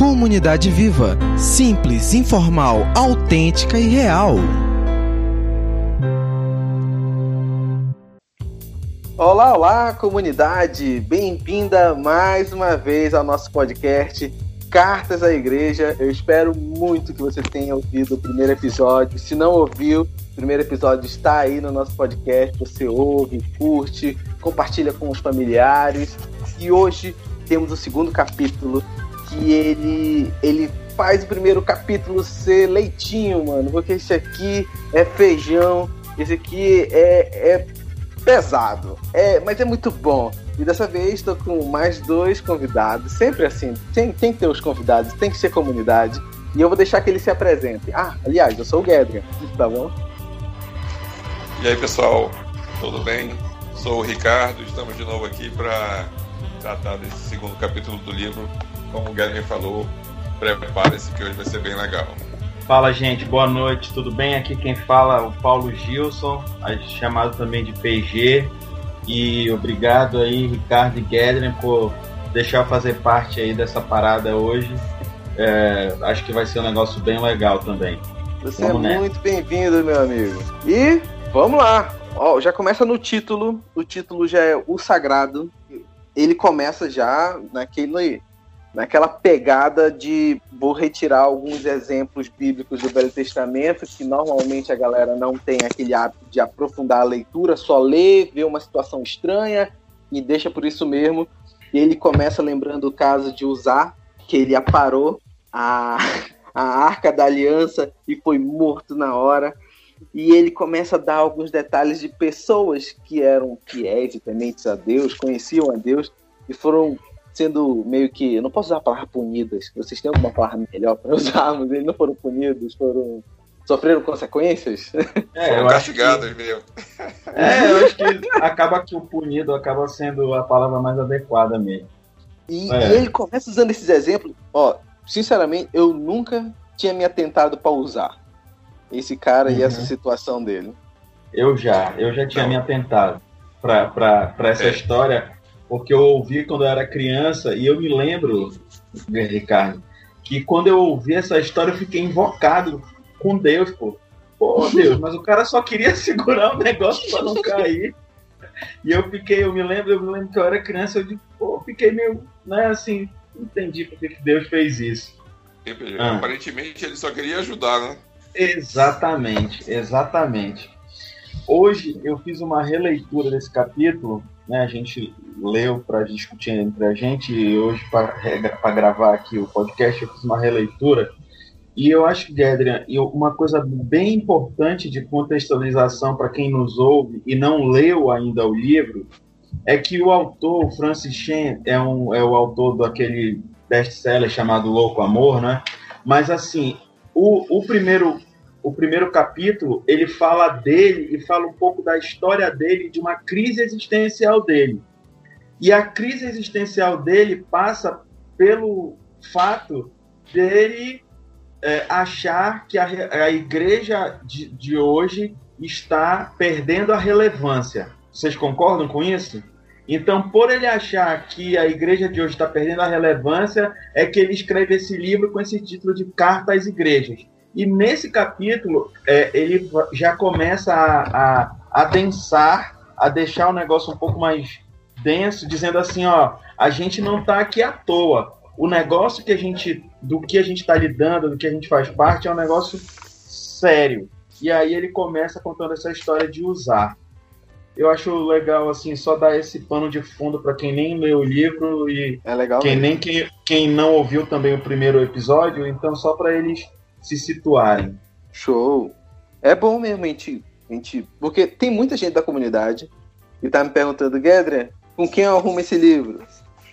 Comunidade Viva. Simples, informal, autêntica e real. Olá, olá, comunidade! Bem-vinda mais uma vez ao nosso podcast Cartas à Igreja. Eu espero muito que você tenha ouvido o primeiro episódio. Se não ouviu, o primeiro episódio está aí no nosso podcast. Você ouve, curte, compartilha com os familiares. E hoje temos o segundo capítulo que ele ele faz o primeiro capítulo ser leitinho, mano, porque esse aqui é feijão, esse aqui é, é pesado, é, mas é muito bom. E dessa vez estou com mais dois convidados, sempre assim, tem, tem que ter os convidados, tem que ser comunidade. E eu vou deixar que eles se apresentem. Ah, aliás, eu sou o Gedrian, tá bom? E aí, pessoal, tudo bem? Sou o Ricardo, estamos de novo aqui para tratar desse segundo capítulo do livro como o Guilherme falou, prepare-se que hoje vai ser bem legal. Fala gente, boa noite, tudo bem? Aqui quem fala é o Paulo Gilson, chamado também de PG. E obrigado aí, Ricardo e Guilherme, por deixar fazer parte aí dessa parada hoje. É, acho que vai ser um negócio bem legal também. Você vamos é muito bem-vindo, meu amigo. E vamos lá. Ó, já começa no título. O título já é O Sagrado. Ele começa já naquele naquela pegada de vou retirar alguns exemplos bíblicos do Velho Testamento, que normalmente a galera não tem aquele hábito de aprofundar a leitura, só lê, vê uma situação estranha e deixa por isso mesmo. E ele começa lembrando o caso de Usar, que ele aparou a, a arca da aliança e foi morto na hora. E ele começa a dar alguns detalhes de pessoas que eram fiéis e tementes a Deus, conheciam a Deus e foram sendo meio que. Eu não posso usar a palavra punidas. Vocês têm alguma palavra melhor para usarmos? Eles não foram punidos, foram. Sofreram consequências? É, foram castigados que... mesmo. É, eu acho que acaba que o punido acaba sendo a palavra mais adequada mesmo. E, é. e ele começa usando esses exemplos. Ó, sinceramente, eu nunca tinha me atentado para usar esse cara uhum. e essa situação dele. Eu já, eu já tinha não. me atentado para essa é. história porque eu ouvi quando eu era criança e eu me lembro, Ricardo, que quando eu ouvi essa história eu fiquei invocado com Deus, pô. Pô, Deus, mas o cara só queria segurar o negócio para não cair. E eu fiquei, eu me lembro, eu me lembro que eu era criança, eu digo, pô, fiquei meio, né, assim, entendi porque que Deus fez isso. Ah. Aparentemente ele só queria ajudar, né? Exatamente, exatamente. Hoje eu fiz uma releitura desse capítulo né, a gente leu para discutir entre a gente e hoje para gravar aqui o podcast eu fiz uma releitura e eu acho que Adrian, uma coisa bem importante de contextualização para quem nos ouve e não leu ainda o livro é que o autor o Francis Chen é, um, é o autor daquele best-seller chamado Louco Amor, né? Mas assim, o, o primeiro o primeiro capítulo, ele fala dele e fala um pouco da história dele, de uma crise existencial dele. E a crise existencial dele passa pelo fato dele é, achar que a, a igreja de, de hoje está perdendo a relevância. Vocês concordam com isso? Então, por ele achar que a igreja de hoje está perdendo a relevância, é que ele escreve esse livro com esse título de Carta às Igrejas. E nesse capítulo, é, ele já começa a, a, a densar, a deixar o negócio um pouco mais denso, dizendo assim, ó, a gente não está aqui à toa. O negócio que a gente, do que a gente está lidando, do que a gente faz parte, é um negócio sério. E aí ele começa contando essa história de usar. Eu acho legal, assim, só dar esse pano de fundo para quem nem leu o livro e é legal quem nem quem, quem não ouviu também o primeiro episódio, então só para eles se situarem. Show. É bom mesmo a gente, a gente. Porque tem muita gente da comunidade que tá me perguntando, Gedre, com quem eu arrumo esse livro?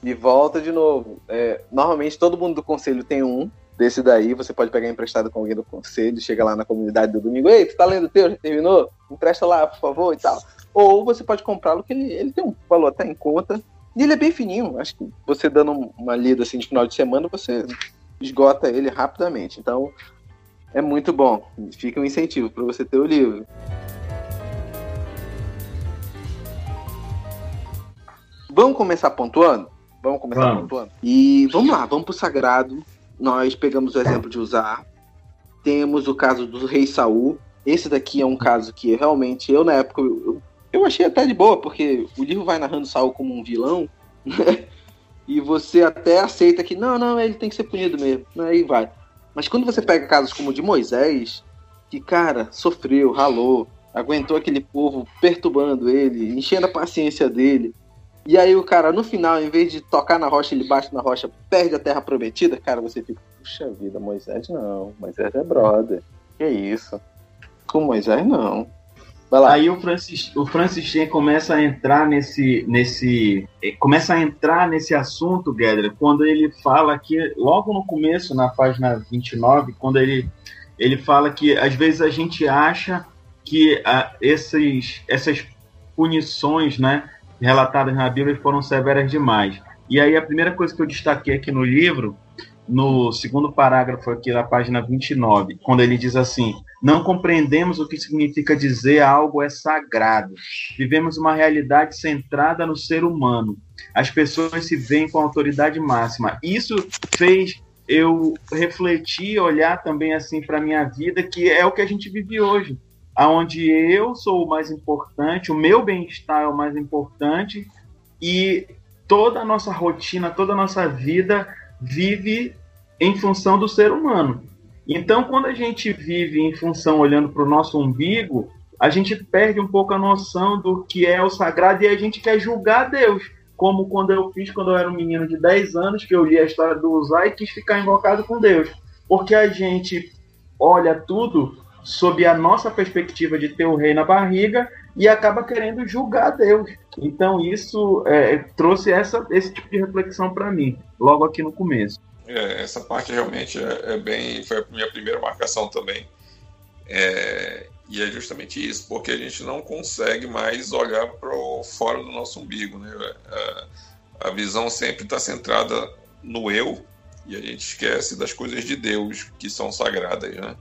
E volta de novo. É, normalmente todo mundo do conselho tem um desse daí, você pode pegar emprestado com alguém do conselho, chega lá na comunidade do domingo, ei, tu tá lendo o teu, já terminou? Empresta lá, por favor, e tal. Ou você pode comprá-lo, que ele, ele tem um valor até em conta, e ele é bem fininho. Acho que você dando uma lida assim de final de semana, você esgota ele rapidamente. Então, é muito bom. Fica um incentivo para você ter o livro. Vamos começar pontuando? Vamos começar vamos. pontuando? E vamos lá, vamos pro sagrado. nós pegamos o exemplo de usar. Temos o caso do rei Saul. Esse daqui é um caso que realmente eu na época eu, eu achei até de boa, porque o livro vai narrando Saul como um vilão, né? E você até aceita que não, não, ele tem que ser punido mesmo. Aí vai. Mas quando você pega casos como o de Moisés, que cara, sofreu, ralou, aguentou aquele povo perturbando ele, enchendo a paciência dele. E aí o cara, no final, em vez de tocar na rocha, ele bate na rocha, perde a terra prometida, cara, você fica, puxa vida, Moisés não, Moisés é brother. Que isso? Com Moisés não. Aí o Francis, o Francis Chen começa a entrar nesse, nesse, eh, começa a entrar nesse assunto, Guedra, quando ele fala que logo no começo, na página 29, quando ele, ele fala que às vezes a gente acha que ah, esses, essas punições, né, relatadas na Bíblia foram severas demais. E aí a primeira coisa que eu destaquei aqui no livro, no segundo parágrafo aqui da página 29, quando ele diz assim: "Não compreendemos o que significa dizer algo é sagrado. Vivemos uma realidade centrada no ser humano. As pessoas se veem com autoridade máxima. Isso fez eu refletir, olhar também assim para minha vida, que é o que a gente vive hoje aonde eu sou o mais importante, o meu bem-estar é o mais importante e toda a nossa rotina, toda a nossa vida vive em função do ser humano. Então, quando a gente vive em função olhando para o nosso umbigo, a gente perde um pouco a noção do que é o sagrado e a gente quer julgar Deus. Como quando eu fiz quando eu era um menino de 10 anos, que eu li a história do Uzai e quis ficar invocado com Deus. Porque a gente olha tudo sob a nossa perspectiva de ter o rei na barriga e acaba querendo julgar Deus. Então isso é, trouxe essa, esse tipo de reflexão para mim, logo aqui no começo. É, essa parte realmente é, é, bem. Foi a minha primeira marcação também. É, e é justamente isso, porque a gente não consegue mais olhar para fora do nosso umbigo. Né? A, a visão sempre está centrada no eu e a gente esquece das coisas de Deus que são sagradas. Né?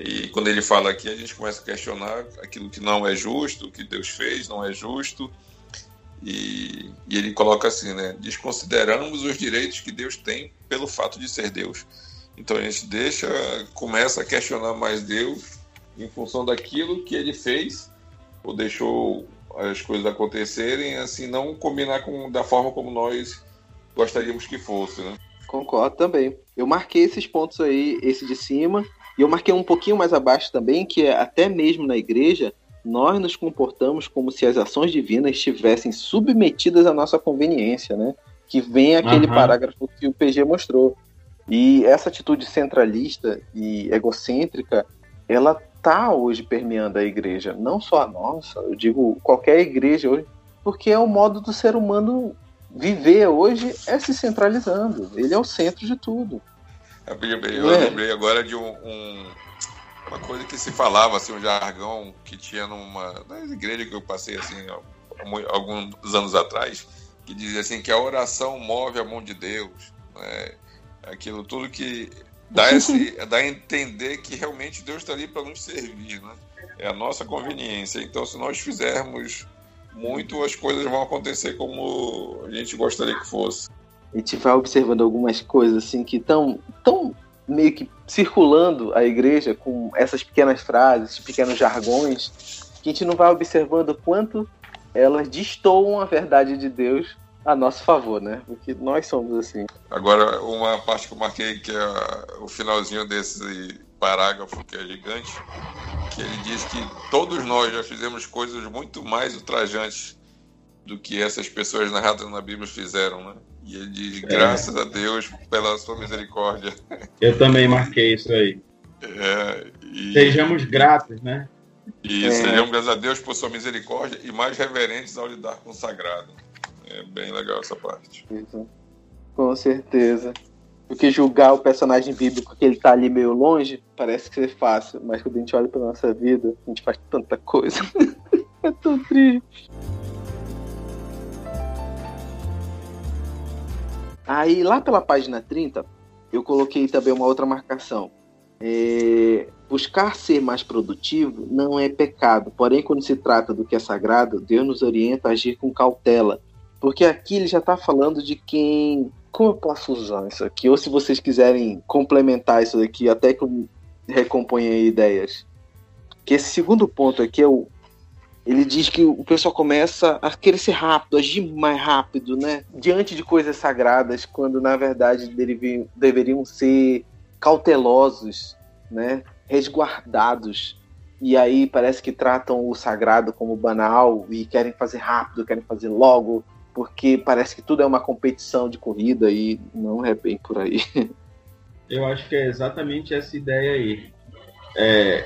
E quando ele fala aqui, a gente começa a questionar aquilo que não é justo, o que Deus fez não é justo. E, e, ele coloca assim, né? Desconsideramos os direitos que Deus tem pelo fato de ser Deus. Então a gente deixa, começa a questionar mais Deus em função daquilo que ele fez ou deixou as coisas acontecerem, assim, não combinar com da forma como nós gostaríamos que fosse, né? Concordo também. Eu marquei esses pontos aí, esse de cima, e eu marquei um pouquinho mais abaixo também, que é até mesmo na igreja, nós nos comportamos como se as ações divinas estivessem submetidas à nossa conveniência, né? Que vem aquele uhum. parágrafo que o PG mostrou. E essa atitude centralista e egocêntrica, ela tá hoje permeando a igreja, não só a nossa, eu digo qualquer igreja hoje, porque é o modo do ser humano viver hoje é se centralizando. Ele é o centro de tudo. Eu é. lembrei agora de um, um, uma coisa que se falava, assim, um jargão que tinha numa nas igrejas que eu passei assim alguns anos atrás, que dizia assim que a oração move a mão de Deus, né? aquilo tudo que dá, esse, dá a entender que realmente Deus está ali para nos servir, né? É a nossa conveniência. Então, se nós fizermos muito, as coisas vão acontecer como a gente gostaria que fosse a gente vai observando algumas coisas assim que estão tão meio que circulando a igreja com essas pequenas frases, pequenos jargões, que a gente não vai observando quanto elas destoam a verdade de Deus a nosso favor, né? Porque nós somos assim. Agora, uma parte que eu marquei, que é o finalzinho desse parágrafo, que é gigante, que ele diz que todos nós já fizemos coisas muito mais ultrajantes do que essas pessoas narradas na Bíblia fizeram, né? E ele diz, graças é. a Deus pela sua misericórdia. Eu também marquei isso aí. É, e... Sejamos gratos, né? E é. sejamos graças a Deus por sua misericórdia e mais reverentes ao lidar com o sagrado. É bem legal essa parte. Com certeza. Porque julgar o personagem bíblico que ele tá ali meio longe parece ser fácil, mas quando a gente olha pra nossa vida, a gente faz tanta coisa. é tão triste. Aí lá pela página 30, eu coloquei também uma outra marcação. É, buscar ser mais produtivo não é pecado, porém, quando se trata do que é sagrado, Deus nos orienta a agir com cautela, porque aqui ele já está falando de quem como eu posso usar isso aqui? Ou se vocês quiserem complementar isso daqui, até que eu recomponha ideias. Que esse segundo ponto aqui é o. Ele diz que o pessoal começa a querer ser rápido, agir mais rápido, né? Diante de coisas sagradas, quando na verdade deveriam ser cautelosos, né? Resguardados. E aí parece que tratam o sagrado como banal e querem fazer rápido, querem fazer logo, porque parece que tudo é uma competição de corrida e não é bem por aí. Eu acho que é exatamente essa ideia aí. É,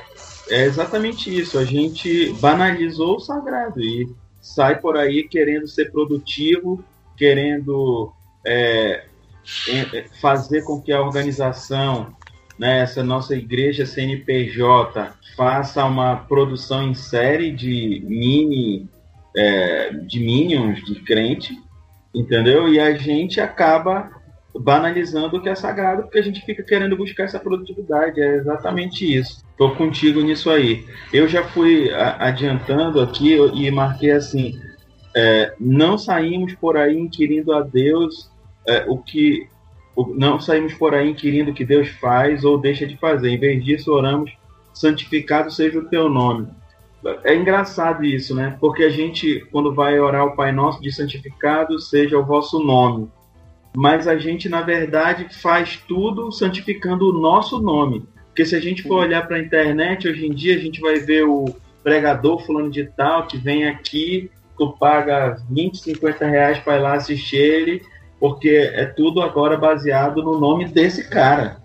é exatamente isso. A gente banalizou o sagrado e sai por aí querendo ser produtivo, querendo é, é fazer com que a organização, né, essa nossa igreja CNPJ, faça uma produção em série de mini é, de minions de crente, entendeu? E a gente acaba banalizando o que é sagrado porque a gente fica querendo buscar essa produtividade. É exatamente isso. Tô contigo nisso aí. Eu já fui adiantando aqui e marquei assim: é, não saímos por aí inquirindo a Deus é, o que. Não saímos por aí inquirindo o que Deus faz ou deixa de fazer. Em vez disso, oramos, santificado seja o teu nome é engraçado isso, né? Porque a gente, quando vai orar o Pai Nosso, diz santificado seja o vosso nome. Mas a gente, na verdade, faz tudo santificando o nosso nome. Porque se a gente for olhar para a internet, hoje em dia, a gente vai ver o pregador fulano de tal que vem aqui, tu paga 20, 50 reais para ir lá assistir ele, porque é tudo agora baseado no nome desse cara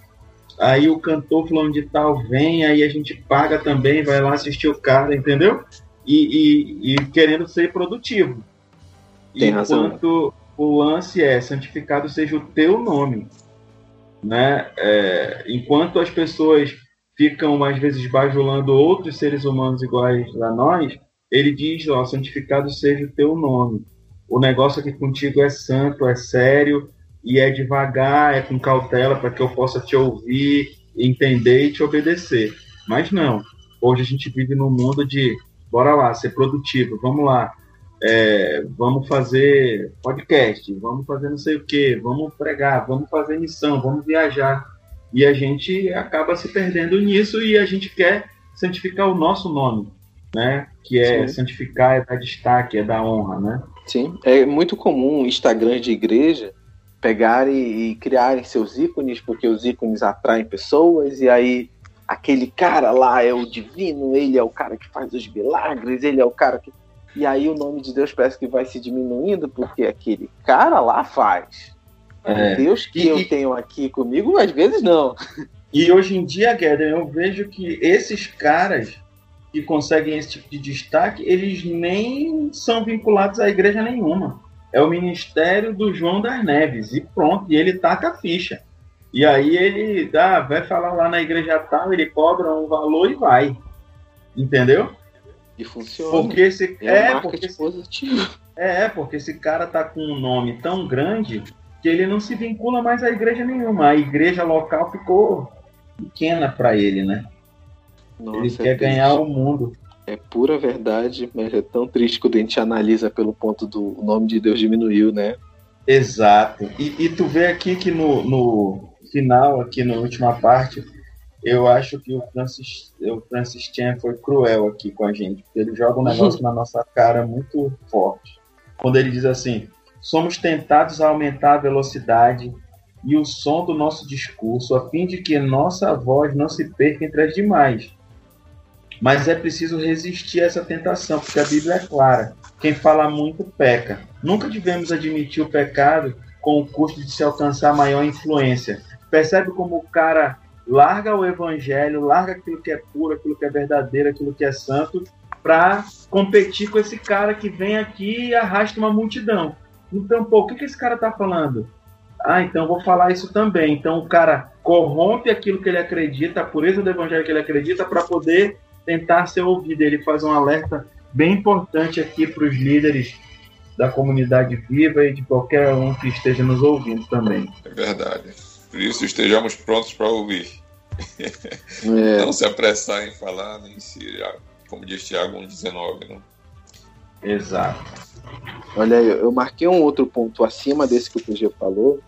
aí o cantor fulano de tal vem, aí a gente paga também, vai lá assistir o cara, entendeu? E, e, e querendo ser produtivo. Tem Enquanto razão. O lance é santificado seja o teu nome. Né? É, enquanto as pessoas ficam às vezes bajulando outros seres humanos iguais a nós, ele diz, ó, santificado seja o teu nome. O negócio aqui contigo é santo, é sério, e é devagar, é com cautela para que eu possa te ouvir, entender e te obedecer. Mas não. Hoje a gente vive num mundo de bora lá, ser produtivo, vamos lá. É, vamos fazer podcast, vamos fazer não sei o que, vamos pregar, vamos fazer missão, vamos viajar. E a gente acaba se perdendo nisso e a gente quer santificar o nosso nome, né? Que é Sim. santificar, é dar destaque, é dar honra, né? Sim, é muito comum Instagram de igreja pegarem e criarem seus ícones, porque os ícones atraem pessoas, e aí aquele cara lá é o divino, ele é o cara que faz os milagres, ele é o cara que. E aí o nome de Deus parece que vai se diminuindo, porque aquele cara lá faz. É. Deus que e, eu tenho aqui comigo, às vezes não. E hoje em dia, Guedes, eu vejo que esses caras que conseguem esse tipo de destaque, eles nem são vinculados à igreja nenhuma é o ministério do João das Neves. E pronto, e ele taca a ficha. E aí ele dá, vai falar lá na igreja tal, ele cobra um valor e vai. Entendeu? E funciona. Porque esse, é, é porque esse, positivo. É, porque esse cara tá com um nome tão grande que ele não se vincula mais à igreja nenhuma. A igreja local ficou pequena para ele, né? Nossa, ele quer ganhar o mundo é pura verdade, mas é tão triste quando a gente analisa pelo ponto do nome de Deus diminuiu, né? Exato. E, e tu vê aqui que no, no final, aqui na última parte, eu acho que o Francis, o Francis Chan foi cruel aqui com a gente, porque ele joga um negócio na nossa cara muito forte. Quando ele diz assim: somos tentados a aumentar a velocidade e o som do nosso discurso, a fim de que nossa voz não se perca entre as demais. Mas é preciso resistir a essa tentação, porque a Bíblia é clara. Quem fala muito peca. Nunca devemos admitir o pecado com o custo de se alcançar maior influência. Percebe como o cara larga o evangelho, larga aquilo que é puro, aquilo que é verdadeiro, aquilo que é santo, para competir com esse cara que vem aqui e arrasta uma multidão. Então, pô, o que, que esse cara está falando? Ah, então vou falar isso também. Então o cara corrompe aquilo que ele acredita, a pureza do evangelho que ele acredita, para poder tentar ser ouvido. Ele faz um alerta bem importante aqui para os líderes da comunidade viva e de qualquer um que esteja nos ouvindo também. É verdade. Por isso estejamos prontos para ouvir. É. Não se apressar em falar, nem se, como diz Tiago 1,19. Né? Exato. Olha aí, eu marquei um outro ponto acima desse que o PG falou,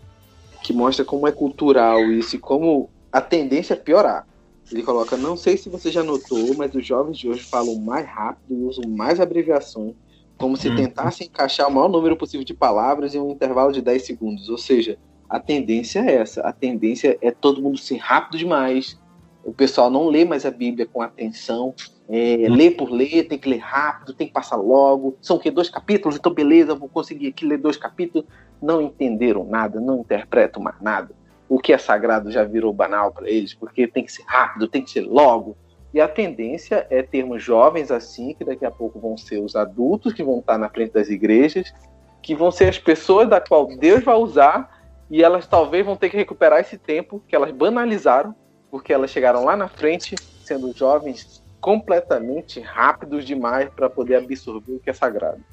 que mostra como é cultural isso e como a tendência é piorar. Ele coloca: Não sei se você já notou, mas os jovens de hoje falam mais rápido e usam mais abreviações, como se hum. tentassem encaixar o maior número possível de palavras em um intervalo de 10 segundos. Ou seja, a tendência é essa. A tendência é todo mundo ser rápido demais. O pessoal não lê mais a Bíblia com atenção. É, hum. Lê por ler, tem que ler rápido, tem que passar logo. São o quê? Dois capítulos? Então, beleza, vou conseguir aqui ler dois capítulos. Não entenderam nada, não interpretam mais nada o que é sagrado já virou banal para eles, porque tem que ser rápido, tem que ser logo. E a tendência é termos jovens assim, que daqui a pouco vão ser os adultos que vão estar na frente das igrejas, que vão ser as pessoas da qual Deus vai usar, e elas talvez vão ter que recuperar esse tempo que elas banalizaram, porque elas chegaram lá na frente sendo jovens completamente rápidos demais para poder absorver o que é sagrado.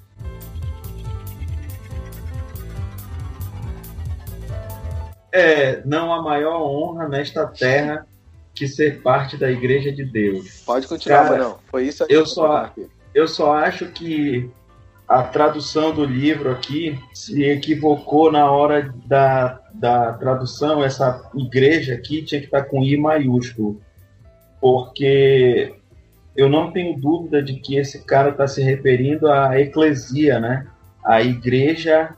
é não há maior honra nesta terra que ser parte da igreja de Deus. Pode continuar, Cara, não. Foi isso eu só eu só acho que a tradução do livro aqui se equivocou na hora da, da tradução. Essa igreja aqui tinha que estar com I maiúsculo, porque eu não tenho dúvida de que esse cara está se referindo à eclesia, né? A igreja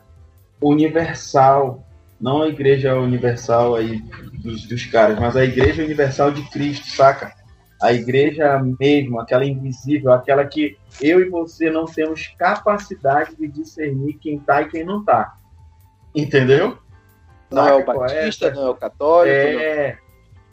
universal, não a igreja universal aí dos, dos caras, mas a igreja universal de Cristo, saca? A igreja mesmo, aquela invisível, aquela que eu e você não temos capacidade de discernir quem tá e quem não tá. Entendeu? Não saca é o batista, não é o católico. É,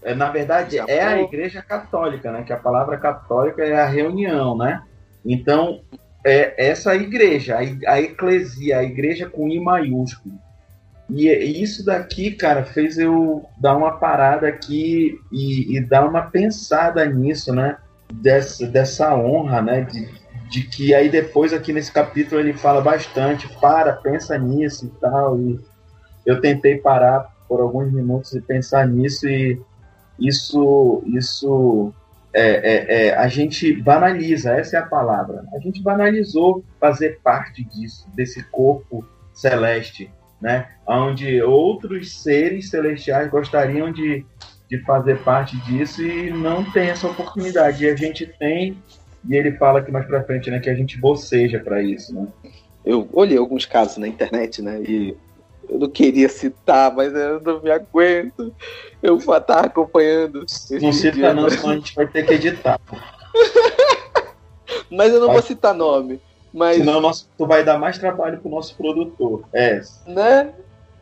é na verdade, é a igreja católica, né? Que a palavra católica é a reunião, né? Então, é essa igreja, a, a eclesia, a igreja com I maiúsculo e isso daqui, cara, fez eu dar uma parada aqui e, e dar uma pensada nisso, né? Dessa, dessa honra, né? De, de que aí depois aqui nesse capítulo ele fala bastante, para, pensa nisso e tal. E eu tentei parar por alguns minutos e pensar nisso e isso, isso é, é, é, a gente banaliza, essa é a palavra. A gente banalizou fazer parte disso, desse corpo celeste né? Onde outros seres celestiais gostariam de, de fazer parte disso e não tem essa oportunidade. E a gente tem, e ele fala aqui mais para frente, né, que a gente boceja para isso, né? Eu olhei alguns casos na internet, né, e eu não queria citar, mas eu não me aguento. Eu vou estar acompanhando. Não cita não, senão a gente vai ter que editar. mas eu não vai. vou citar nome. Mas... Senão nosso, tu vai dar mais trabalho pro nosso produtor. É. Né?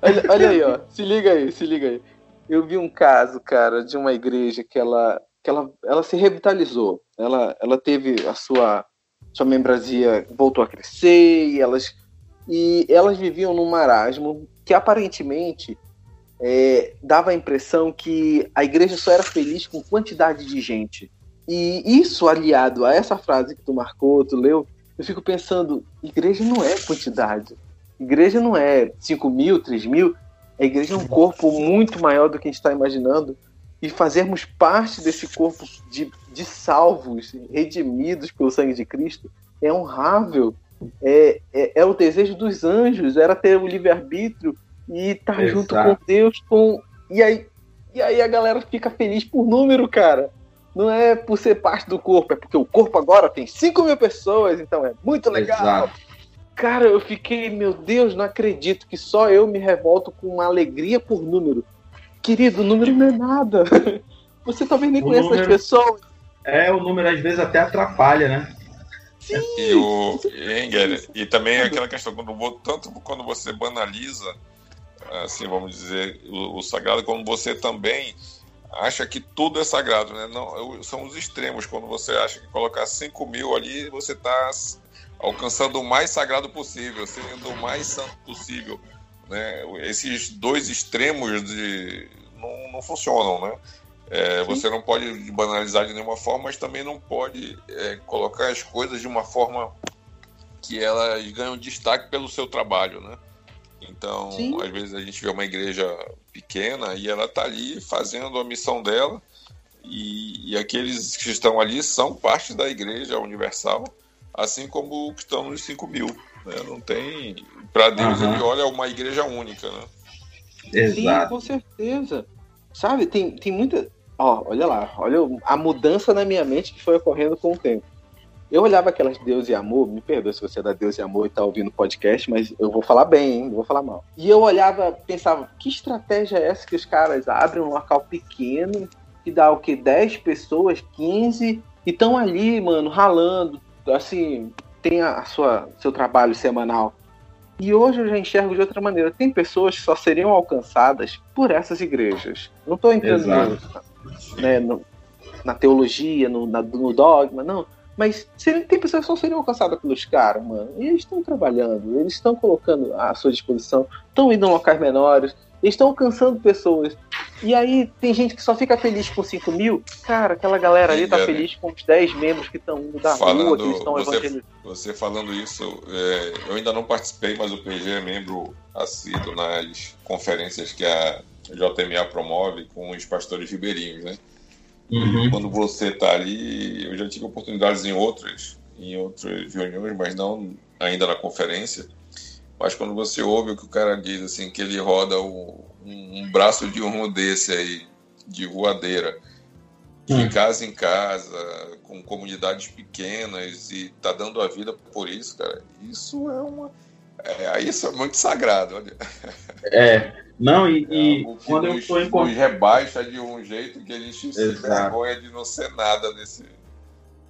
Olha, olha aí, ó. Se liga aí, se liga aí. Eu vi um caso, cara, de uma igreja que ela, que ela, ela se revitalizou. Ela, ela teve a sua, sua membresia voltou a crescer e elas, e elas viviam num marasmo que aparentemente é, dava a impressão que a igreja só era feliz com quantidade de gente. E isso aliado a essa frase que tu marcou, tu leu, eu fico pensando, igreja não é quantidade. Igreja não é 5 mil, 3 mil. A igreja é um corpo muito maior do que a gente está imaginando. E fazermos parte desse corpo de, de salvos, redimidos pelo sangue de Cristo, é honrável. É, é, é o desejo dos anjos, era ter o livre-arbítrio e estar tá junto com Deus. com E aí, e aí a galera fica feliz por número, cara não é por ser parte do corpo, é porque o corpo agora tem 5 mil pessoas, então é muito legal. Exato. Cara, eu fiquei, meu Deus, não acredito que só eu me revolto com uma alegria por número. Querido, número não é nada. Você talvez nem o conheça número... as pessoas. É, o número às vezes até atrapalha, né? Sim. E, o, e, e também aquela questão, quando, tanto quando você banaliza, assim, vamos dizer, o, o sagrado, como você também acha que tudo é sagrado, né? Não, são os extremos. Quando você acha que colocar 5 mil ali, você está alcançando o mais sagrado possível, sendo o mais santo possível. Né? Esses dois extremos de, não, não funcionam, né? É, você não pode banalizar de nenhuma forma, mas também não pode é, colocar as coisas de uma forma que elas ganham destaque pelo seu trabalho, né? Então, Sim. às vezes a gente vê uma igreja pequena e ela está ali fazendo a missão dela e, e, aqueles que estão ali são parte da igreja universal, assim como o que estão nos 5 mil. Né? Não tem. Para Deus, uhum. ele olha uma igreja única. Né? Exato. Sim, com certeza. Sabe, tem, tem muita. Ó, olha lá, olha a mudança na minha mente que foi ocorrendo com o tempo. Eu olhava aquelas Deus e Amor, me perdoe se você é da Deus e Amor e tá ouvindo o podcast, mas eu vou falar bem, hein? Não vou falar mal. E eu olhava, pensava, que estratégia é essa que os caras abrem um local pequeno, que dá o que? 10 pessoas, 15, e estão ali, mano, ralando, assim, tem a sua seu trabalho semanal. E hoje eu já enxergo de outra maneira. Tem pessoas que só seriam alcançadas por essas igrejas. Não estou entrando né, no, na teologia, no, na, no dogma, não mas tem pessoas que só seriam alcançadas pelos caras, mano. E eles estão trabalhando, eles estão colocando à sua disposição, estão indo em locais menores, eles estão alcançando pessoas. E aí tem gente que só fica feliz com 5 mil. Cara, aquela galera ali tá é, feliz com os 10 membros que estão da falando, rua, que estão você, Você falando isso, é, eu ainda não participei, mas o PG é membro assíduo nas conferências que a JMA promove com os pastores ribeirinhos, né? Uhum. Quando você está ali, eu já tive oportunidades em outras, em outras reuniões, mas não ainda na conferência. Mas quando você ouve o que o cara diz, assim, que ele roda o, um, um, braço de um desse aí, de voadeira, de uhum. casa em casa, com comunidades pequenas e tá dando a vida por isso, cara, isso é uma. É, isso é muito sagrado, olha. É, não, e, é e quando nos, eu estou em nos rebaixa de um jeito que a gente Exato. se vergonha de não ser nada nesse.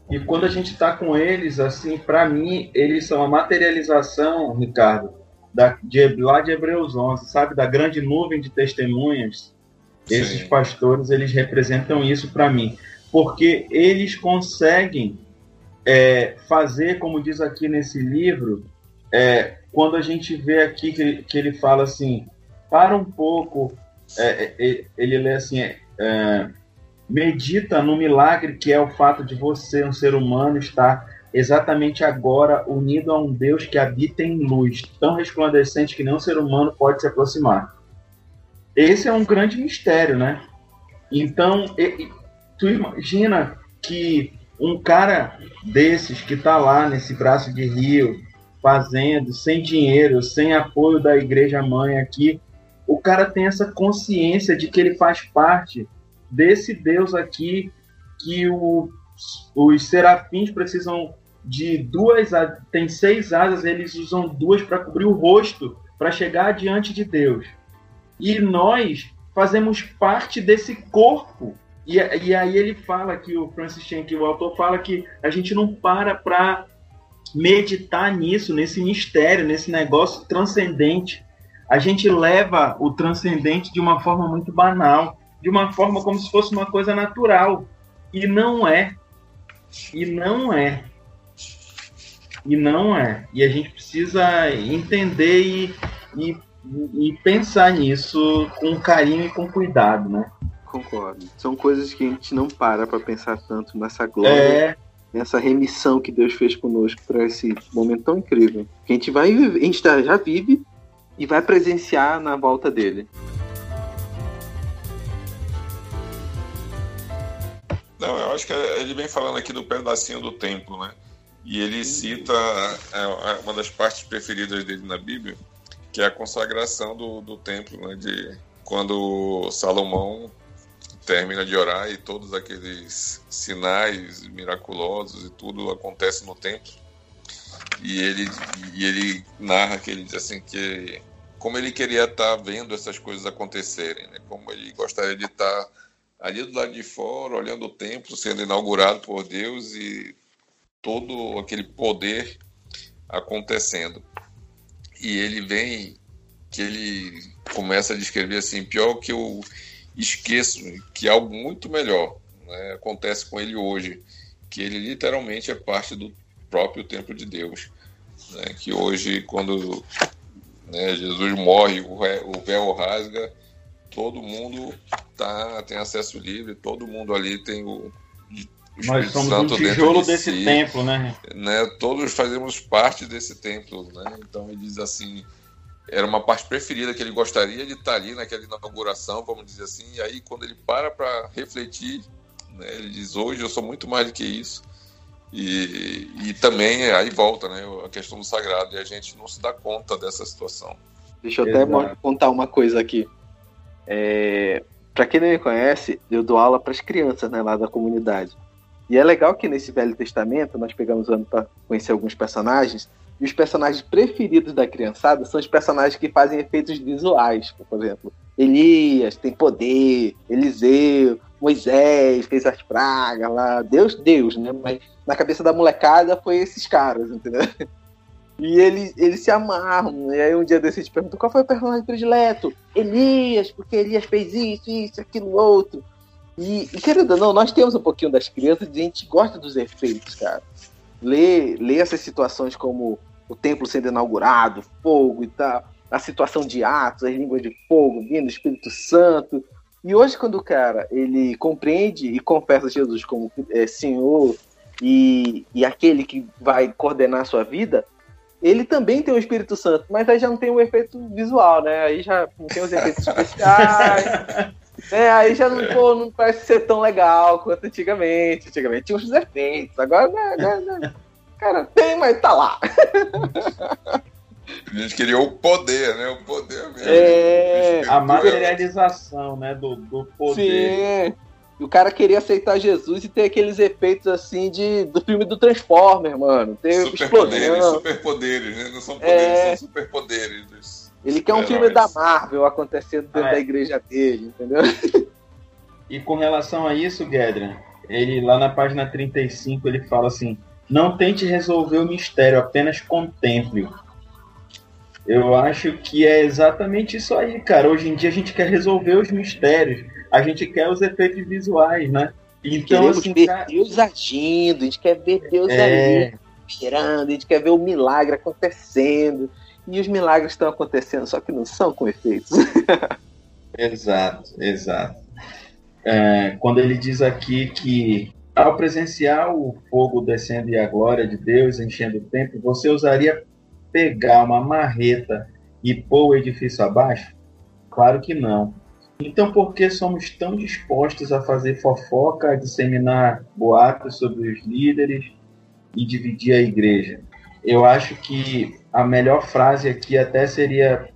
E quando a gente está com eles, assim, para mim, eles são a materialização, Ricardo, da, de, lá de Hebreus 11, sabe? Da grande nuvem de testemunhas. Esses Sim. pastores, eles representam isso para mim. Porque eles conseguem é, fazer, como diz aqui nesse livro, é, quando a gente vê aqui que, que ele fala assim, para um pouco, é, é, ele lê assim, é, é, medita no milagre que é o fato de você, um ser humano, estar exatamente agora unido a um Deus que habita em luz, tão resplandecente que nenhum ser humano pode se aproximar. Esse é um grande mistério, né? Então, tu imagina que um cara desses que está lá nesse braço de rio, fazendo, sem dinheiro, sem apoio da igreja mãe aqui, o cara tem essa consciência de que ele faz parte desse Deus aqui, que o, os serafins precisam de duas, tem seis asas, eles usam duas para cobrir o rosto, para chegar diante de Deus. E nós fazemos parte desse corpo. E, e aí ele fala que o Francis Chan, o autor fala que a gente não para para meditar nisso, nesse mistério, nesse negócio transcendente a gente leva o transcendente de uma forma muito banal, de uma forma como se fosse uma coisa natural. E não é. E não é. E não é. E a gente precisa entender e, e, e pensar nisso com carinho e com cuidado, né? Concordo. São coisas que a gente não para para pensar tanto nessa glória. É nessa remissão que Deus fez conosco para esse momento tão incrível. Que a gente vai a gente já vive e vai presenciar na volta dele. Não, eu acho que ele vem falando aqui do pedacinho do templo, né? E ele cita é, é, uma das partes preferidas dele na Bíblia, que é a consagração do, do templo, né? De quando Salomão termina de orar e todos aqueles sinais miraculosos e tudo acontece no templo e ele, e ele narra que ele diz assim que como ele queria estar vendo essas coisas acontecerem, né? como ele gostaria de estar ali do lado de fora, olhando o templo sendo inaugurado por Deus e todo aquele poder acontecendo. E ele vem, que ele começa a descrever assim, pior que eu esqueço que algo muito melhor né, acontece com ele hoje, que ele literalmente é parte do próprio templo de Deus. Né? Que hoje, quando né, Jesus morre, o véu rasga, todo mundo tá, tem acesso livre, todo mundo ali tem o, nós somos Santo um tijolo de desse si, templo, né? né? Todos fazemos parte desse templo, né? Então ele diz assim, era uma parte preferida que ele gostaria de estar ali naquela inauguração, vamos dizer assim. E aí quando ele para para refletir, né, ele diz: hoje eu sou muito mais do que isso. E, e também aí volta né, a questão do sagrado, e a gente não se dá conta dessa situação. Deixa eu até contar uma coisa aqui. É, para quem não me conhece, eu dou aula para as crianças né, lá da comunidade. E é legal que nesse Velho Testamento nós pegamos o ano para conhecer alguns personagens. E os personagens preferidos da criançada são os personagens que fazem efeitos visuais. Por exemplo, Elias tem poder, Eliseu, Moisés fez as pragas lá, Deus, Deus, né? Mas na cabeça da molecada foi esses caras, entendeu? E eles, eles se amarram. E aí um dia desses perguntam qual foi o personagem predileto? Elias, porque Elias fez isso, isso, aquilo, outro. E, e não, nós temos um pouquinho das crianças e a gente gosta dos efeitos, cara. Ler, ler essas situações como o templo sendo inaugurado, fogo e tal, a situação de Atos, as línguas de fogo vindo, Espírito Santo. E hoje, quando o cara ele compreende e confessa Jesus como é, Senhor e, e aquele que vai coordenar a sua vida, ele também tem o Espírito Santo, mas aí já não tem o efeito visual, né? Aí já não tem os efeitos especiais. né? Aí já não, pô, não parece ser tão legal quanto antigamente. Antigamente tinha os efeitos, agora né, né, né. Cara, tem, mas tá lá. A gente queria o poder, né? O poder mesmo. É, a materialização, né? Do, do poder. Sim. E o cara queria aceitar Jesus e ter aqueles efeitos assim de, do filme do Transformer, mano. Ter superpoderes, superpoderes, né? Não são poderes, é... são superpoderes. Ele quer um filme da Marvel acontecendo dentro ah, é. da igreja dele, entendeu? E com relação a isso, Gedra, ele lá na página 35 ele fala assim: não tente resolver o mistério, apenas contemple. Eu acho que é exatamente isso aí, cara. Hoje em dia a gente quer resolver os mistérios a gente quer os efeitos visuais, né? Então, Queremos assim, ver cara... Deus agindo, a gente quer ver Deus é... ali, esperando, a gente quer ver o milagre acontecendo. E os milagres estão acontecendo, só que não são com efeitos. exato, exato. É, quando ele diz aqui que ao presenciar o fogo descendo e a glória de Deus enchendo o templo, você usaria pegar uma marreta e pôr o edifício abaixo? Claro que não. Então, por que somos tão dispostos a fazer fofoca, a disseminar boatos sobre os líderes e dividir a igreja? Eu acho que a melhor frase aqui até seria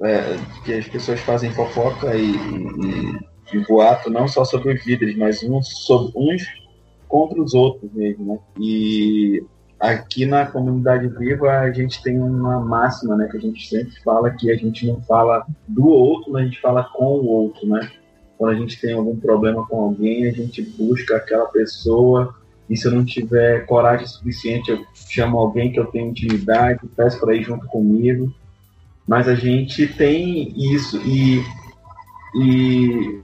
é, que as pessoas fazem fofoca e, e, e, boato não só sobre os líderes, mas uns, sobre, uns contra os outros mesmo, né? E aqui na comunidade viva a gente tem uma máxima, né, que a gente sempre fala que a gente não fala do outro, mas a gente fala com o outro, né? Quando a gente tem algum problema com alguém, a gente busca aquela pessoa e se eu não tiver coragem suficiente, eu chamo alguém que eu tenho intimidade, peço para ir junto comigo. Mas a gente tem isso e e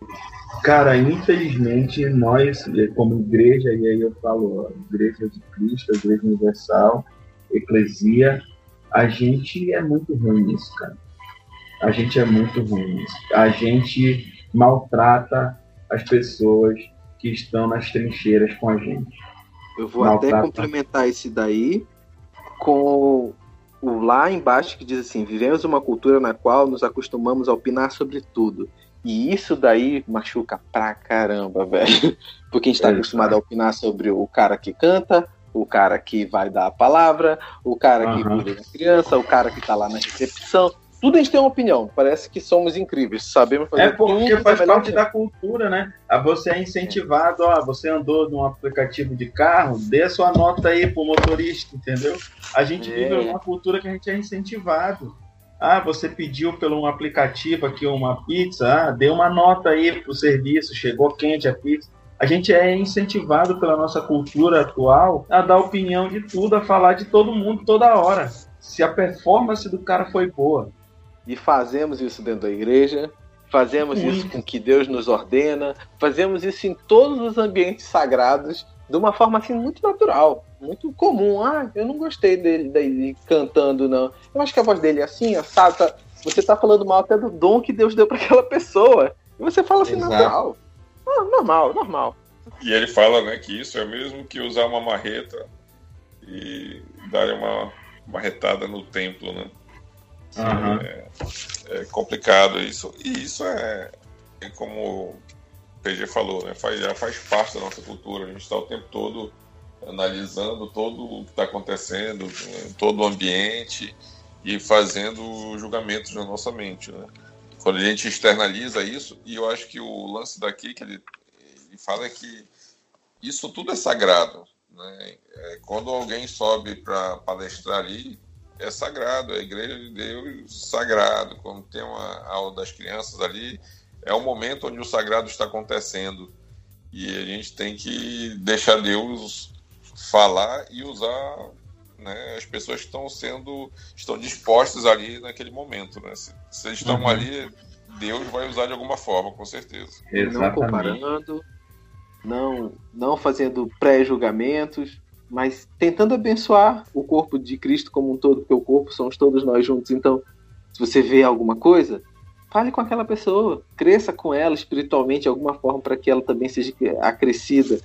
Cara, infelizmente, nós, como igreja, e aí eu falo, Igreja de Cristo, Igreja Universal, Eclesia, a gente é muito ruim nisso, cara. A gente é muito ruim nisso. A gente maltrata as pessoas que estão nas trincheiras com a gente. Eu vou maltrata... até complementar esse daí com o lá embaixo que diz assim: vivemos uma cultura na qual nos acostumamos a opinar sobre tudo e isso daí machuca pra caramba, velho. Porque a gente tá é, acostumado a opinar sobre o cara que canta, o cara que vai dar a palavra, o cara que cuida da criança, o cara que tá lá na recepção. Tudo a gente tem uma opinião. Parece que somos incríveis. Sabemos fazer É porque faz parte da cultura, né? A você é incentivado, ó, você andou num aplicativo de carro, dê a sua nota aí pro motorista, entendeu? A gente é. vive uma cultura que a gente é incentivado. Ah, você pediu pelo um aplicativo aqui uma pizza, ah, dê uma nota aí pro serviço, chegou quente a pizza. A gente é incentivado pela nossa cultura atual a dar opinião de tudo, a falar de todo mundo toda hora. Se a performance do cara foi boa. E fazemos isso dentro da igreja, fazemos Sim. isso com que Deus nos ordena, fazemos isso em todos os ambientes sagrados de uma forma assim muito natural, muito comum. Ah, eu não gostei dele, dele cantando, não. Eu acho que a voz dele é assim, assado. Tá... Você tá falando mal até do dom que Deus deu para aquela pessoa. E você fala assim, Exato. natural. Ah, normal, normal. E ele fala, né, que isso é mesmo que usar uma marreta e dar uma marretada no templo, né? Uhum. É, é, complicado isso. E isso é, é como PG falou, né? Faz, já faz parte da nossa cultura. A gente está o tempo todo analisando todo o que está acontecendo, todo o ambiente e fazendo julgamentos na nossa mente, né? quando a gente externaliza isso, e eu acho que o lance daqui que ele, ele fala é que isso tudo é sagrado. Né? É, quando alguém sobe para palestrar ali, é sagrado, é a igreja de Deus sagrado. Quando tem uma aula das crianças ali, é o momento onde o sagrado está acontecendo. E a gente tem que deixar Deus falar e usar né, as pessoas que estão sendo estão dispostas ali naquele momento. Né? Se, se eles estão uhum. ali, Deus vai usar de alguma forma, com certeza. Exatamente. Não comparando, não, não fazendo pré-julgamentos, mas tentando abençoar o corpo de Cristo como um todo, porque o corpo somos todos nós juntos. Então, se você vê alguma coisa, fale com aquela pessoa, cresça com ela espiritualmente de alguma forma para que ela também seja acrescida,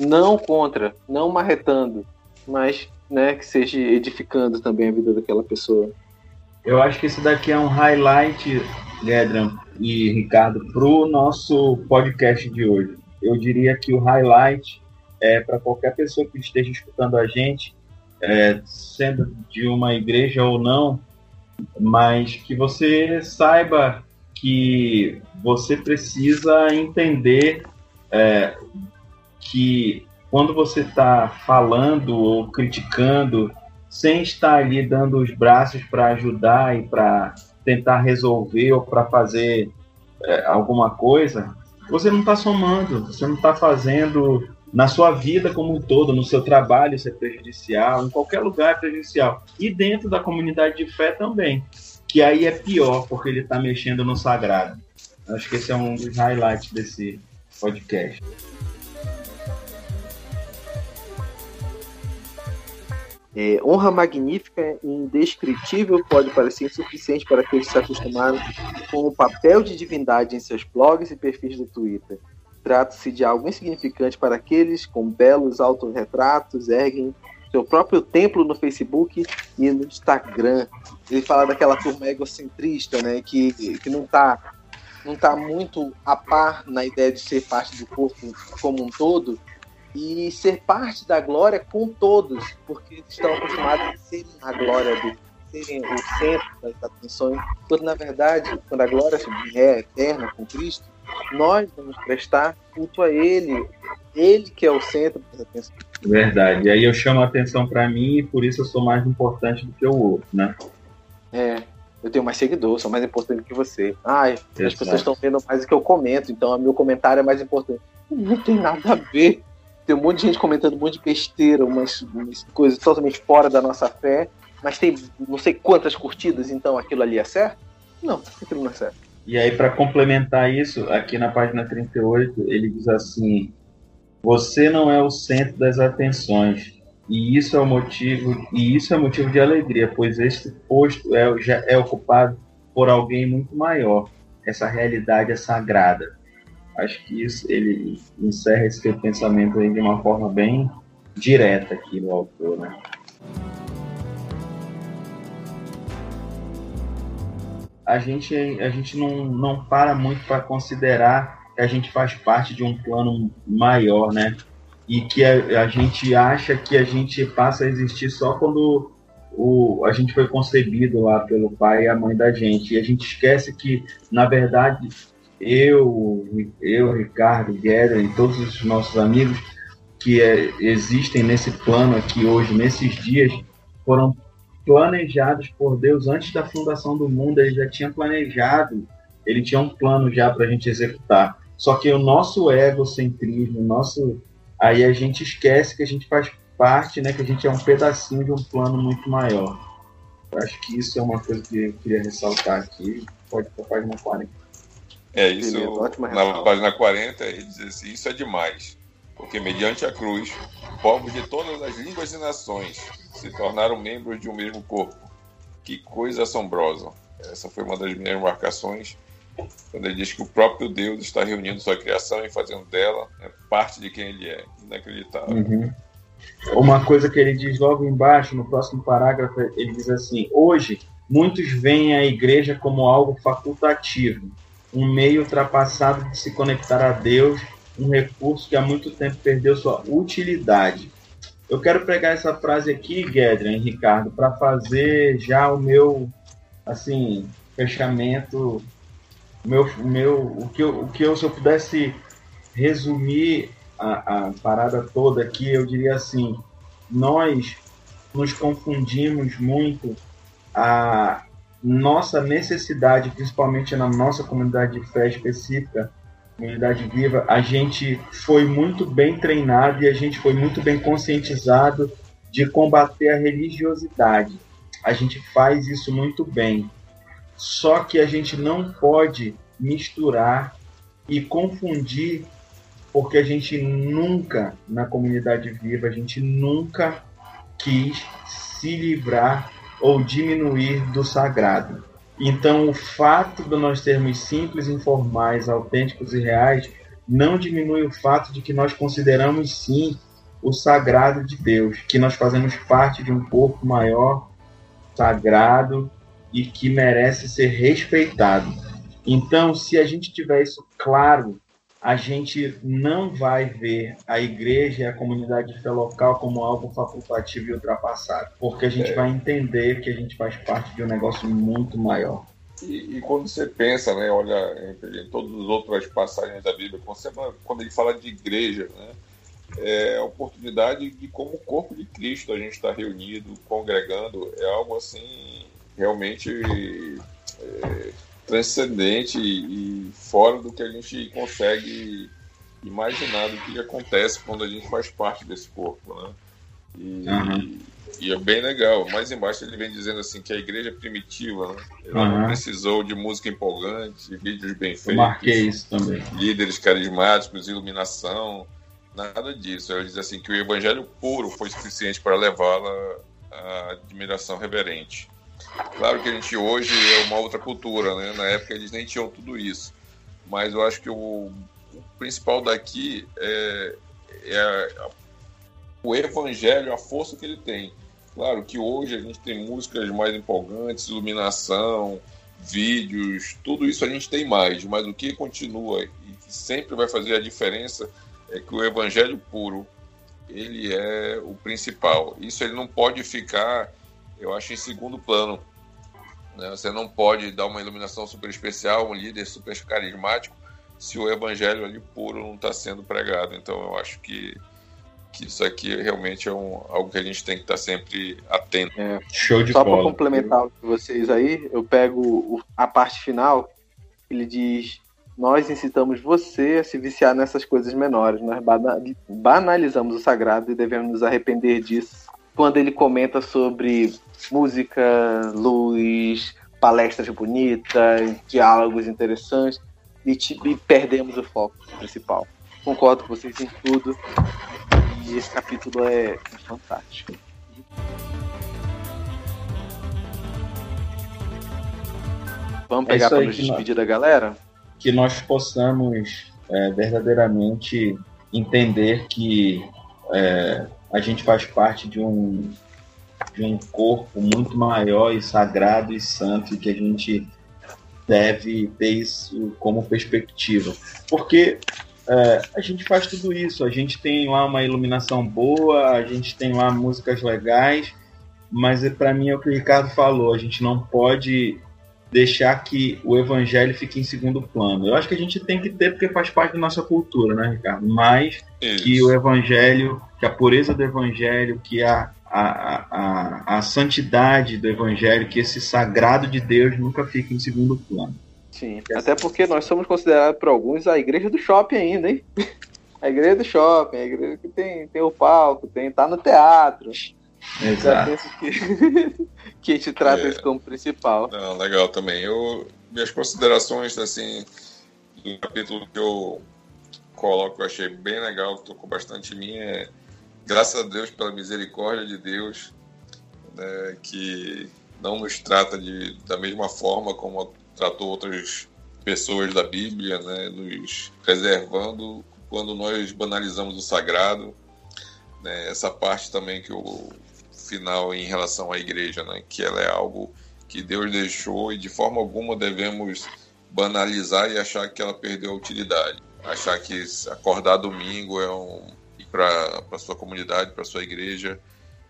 não contra, não marretando, mas né, que seja edificando também a vida daquela pessoa. Eu acho que esse daqui é um highlight, Ledran e Ricardo, para o nosso podcast de hoje. Eu diria que o highlight é para qualquer pessoa que esteja escutando a gente, é, sendo de uma igreja ou não, mas que você saiba que você precisa entender é, que quando você está falando ou criticando, sem estar ali dando os braços para ajudar e para tentar resolver ou para fazer é, alguma coisa, você não está somando, você não está fazendo na sua vida como um todo, no seu trabalho isso é prejudicial, em qualquer lugar é prejudicial. E dentro da comunidade de fé também que aí é pior, porque ele está mexendo no sagrado. Acho que esse é um dos highlights desse podcast. É, honra magnífica e indescritível pode parecer insuficiente para aqueles que se acostumaram com o papel de divindade em seus blogs e perfis do Twitter. Trata-se de algo insignificante para aqueles com belos autorretratos erguem seu próprio templo no Facebook e no Instagram. Ele fala daquela turma egocentrista, né, que, que não está não tá muito a par na ideia de ser parte do corpo como um todo e ser parte da glória com todos, porque estão acostumados a serem a glória do serem o centro das atenções, quando na verdade, quando a glória é eterna com Cristo, nós vamos prestar culto a Ele, Ele que é o centro das atenções. Verdade. E aí eu chamo a atenção para mim e por isso eu sou mais importante do que o outro, né? É. Eu tenho mais seguidores, sou mais importante que você. Ai, Exato. as pessoas estão vendo mais do que eu comento, então o meu comentário é mais importante. Não tem nada a ver. Tem um monte de gente comentando um monte de besteira, umas, umas coisas totalmente fora da nossa fé, mas tem não sei quantas curtidas, então aquilo ali é certo? Não, aquilo não é certo. E aí, para complementar isso, aqui na página 38, ele diz assim: você não é o centro das atenções. E isso é o motivo, e isso é motivo de alegria, pois este posto é, já é ocupado por alguém muito maior. Essa realidade é sagrada. Acho que isso ele encerra esse pensamento aí de uma forma bem direta aqui no autor, né? A gente, a gente não, não para muito para considerar que a gente faz parte de um plano maior, né? E que a, a gente acha que a gente passa a existir só quando o, a gente foi concebido lá pelo pai e a mãe da gente. E a gente esquece que, na verdade, eu, eu Ricardo, Guerra e todos os nossos amigos que é, existem nesse plano aqui hoje, nesses dias, foram planejados por Deus antes da fundação do mundo. Ele já tinha planejado, ele tinha um plano já para a gente executar. Só que o nosso egocentrismo, nosso aí a gente esquece que a gente faz parte, né, que a gente é um pedacinho de um plano muito maior. Eu acho que isso é uma coisa que eu queria ressaltar aqui. Pode para a página 40. É, isso na página 40 ele diz assim, isso é demais, porque mediante a cruz, povos de todas as línguas e nações se tornaram membros de um mesmo corpo. Que coisa assombrosa. Essa foi uma das minhas marcações quando ele diz que o próprio Deus está reunindo sua criação e fazendo dela né, parte de quem ele é. Inacreditável. Uhum. Uma coisa que ele diz logo embaixo, no próximo parágrafo, ele diz assim: Hoje, muitos veem a igreja como algo facultativo, um meio ultrapassado de se conectar a Deus, um recurso que há muito tempo perdeu sua utilidade. Eu quero pegar essa frase aqui, Gedren, Ricardo, para fazer já o meu assim fechamento meu, meu, o que eu, o que eu se eu pudesse resumir a, a parada toda aqui, eu diria assim: nós nos confundimos muito a nossa necessidade, principalmente na nossa comunidade de fé específica, comunidade viva, a gente foi muito bem treinado e a gente foi muito bem conscientizado de combater a religiosidade. A gente faz isso muito bem. Só que a gente não pode misturar e confundir, porque a gente nunca, na comunidade viva, a gente nunca quis se livrar ou diminuir do sagrado. Então, o fato de nós sermos simples, informais, autênticos e reais não diminui o fato de que nós consideramos sim o sagrado de Deus, que nós fazemos parte de um corpo maior, sagrado e que merece ser respeitado. Então, se a gente tiver isso claro a gente não vai ver a igreja e a comunidade de fé local como algo facultativo e ultrapassado, porque a gente é. vai entender que a gente faz parte de um negócio muito maior. E, e quando você pensa, né, olha em, todas as outras passagens da Bíblia, quando ele fala de igreja, né, é a oportunidade de como o corpo de Cristo a gente está reunido, congregando, é algo assim realmente é, transcendente e fora do que a gente consegue imaginar do que acontece quando a gente faz parte desse corpo, né? E, uhum. e é bem legal. Mais embaixo ele vem dizendo assim que a igreja é primitiva, né? Ela uhum. não precisou de música empolgante, vídeos bem feitos, marquei isso também. líderes carismáticos, iluminação, nada disso. Ele diz assim que o evangelho puro foi suficiente para levá-la à admiração reverente. Claro que a gente hoje é uma outra cultura, né? Na época eles nem tinham tudo isso. Mas eu acho que o, o principal daqui é, é a, o evangelho, a força que ele tem. Claro que hoje a gente tem músicas mais empolgantes, iluminação, vídeos, tudo isso a gente tem mais, mas o que continua e que sempre vai fazer a diferença é que o evangelho puro, ele é o principal. Isso ele não pode ficar eu acho em segundo plano. Né? Você não pode dar uma iluminação super especial, um líder super carismático, se o evangelho ali puro não está sendo pregado. Então eu acho que, que isso aqui realmente é um, algo que a gente tem que estar tá sempre atento. É, Show de Só para complementar vocês aí, eu pego a parte final, ele diz nós incitamos você a se viciar nessas coisas menores. Nós banalizamos o sagrado e devemos nos arrepender disso. Quando ele comenta sobre música, luz, palestras bonitas, diálogos interessantes e, e perdemos o foco principal. Concordo com vocês em tudo e esse capítulo é, fantástico. Vamos é pegar é para nos despedir da galera? Que nós possamos é, verdadeiramente entender que é, a gente faz parte de um de um corpo muito maior e sagrado e santo e que a gente deve ter isso como perspectiva. Porque é, a gente faz tudo isso, a gente tem lá uma iluminação boa, a gente tem lá músicas legais, mas é, para mim é o que o Ricardo falou, a gente não pode deixar que o evangelho fique em segundo plano. Eu acho que a gente tem que ter porque faz parte da nossa cultura, né, Ricardo? Mas isso. que o evangelho, que a pureza do evangelho, que a a, a, a santidade do evangelho, que esse sagrado de Deus nunca fique em segundo plano. Sim, até porque nós somos considerados por alguns a igreja do shopping ainda, hein? A igreja do shopping, a igreja que tem, tem o palco, tem, tá no teatro. Exato. Que, que a gente trata é. isso como principal. Não, legal também. Eu, minhas considerações, assim, do capítulo que eu coloco, eu achei bem legal, tocou bastante em mim, é graças a Deus pela misericórdia de Deus, né, que não nos trata de, da mesma forma como tratou outras pessoas da Bíblia, né, nos preservando quando nós banalizamos o sagrado. Né, essa parte também que o final em relação à igreja, né, que ela é algo que Deus deixou e de forma alguma devemos banalizar e achar que ela perdeu a utilidade. Achar que acordar domingo é um, para sua comunidade, para sua igreja.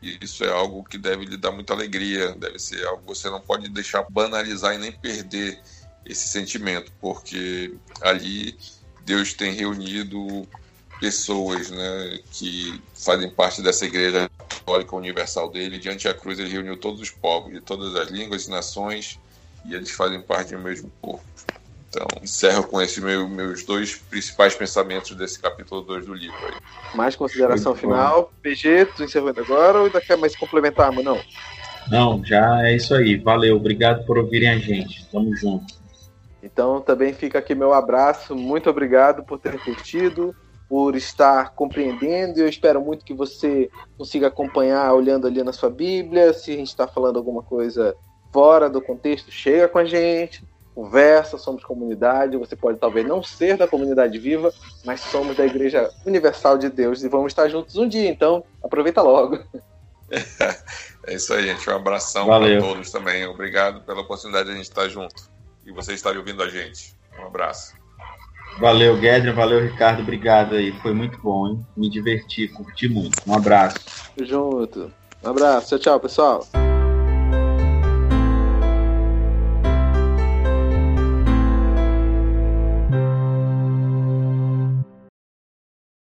E isso é algo que deve lhe dar muita alegria, deve ser algo que você não pode deixar banalizar e nem perder esse sentimento, porque ali Deus tem reunido pessoas né, que fazem parte dessa igreja católica universal dele. Diante da cruz, ele reuniu todos os povos de todas as línguas e nações e eles fazem parte do mesmo corpo. Então, encerro com esses meu, meus dois principais pensamentos desse capítulo 2 do livro. Aí. Mais consideração Muito final. Bom. PG, tu encerrando agora ou ainda quer mais complementar, não? Não, já é isso aí. Valeu, obrigado por ouvirem a gente. Tamo junto. Então também fica aqui meu abraço. Muito obrigado por ter curtido, por estar compreendendo. Eu espero muito que você consiga acompanhar olhando ali na sua Bíblia. Se a gente está falando alguma coisa fora do contexto, chega com a gente, conversa, somos comunidade. Você pode talvez não ser da comunidade viva, mas somos da Igreja Universal de Deus e vamos estar juntos um dia. Então aproveita logo. É isso aí, gente. Um abração para todos também. Obrigado pela oportunidade de a gente estar junto e vocês estarem ouvindo a gente. Um abraço. Valeu, Guedra. Valeu, Ricardo. Obrigado aí. Foi muito bom, hein? Me diverti, curti muito. Um abraço. Junto. Um abraço. Tchau, tchau, pessoal.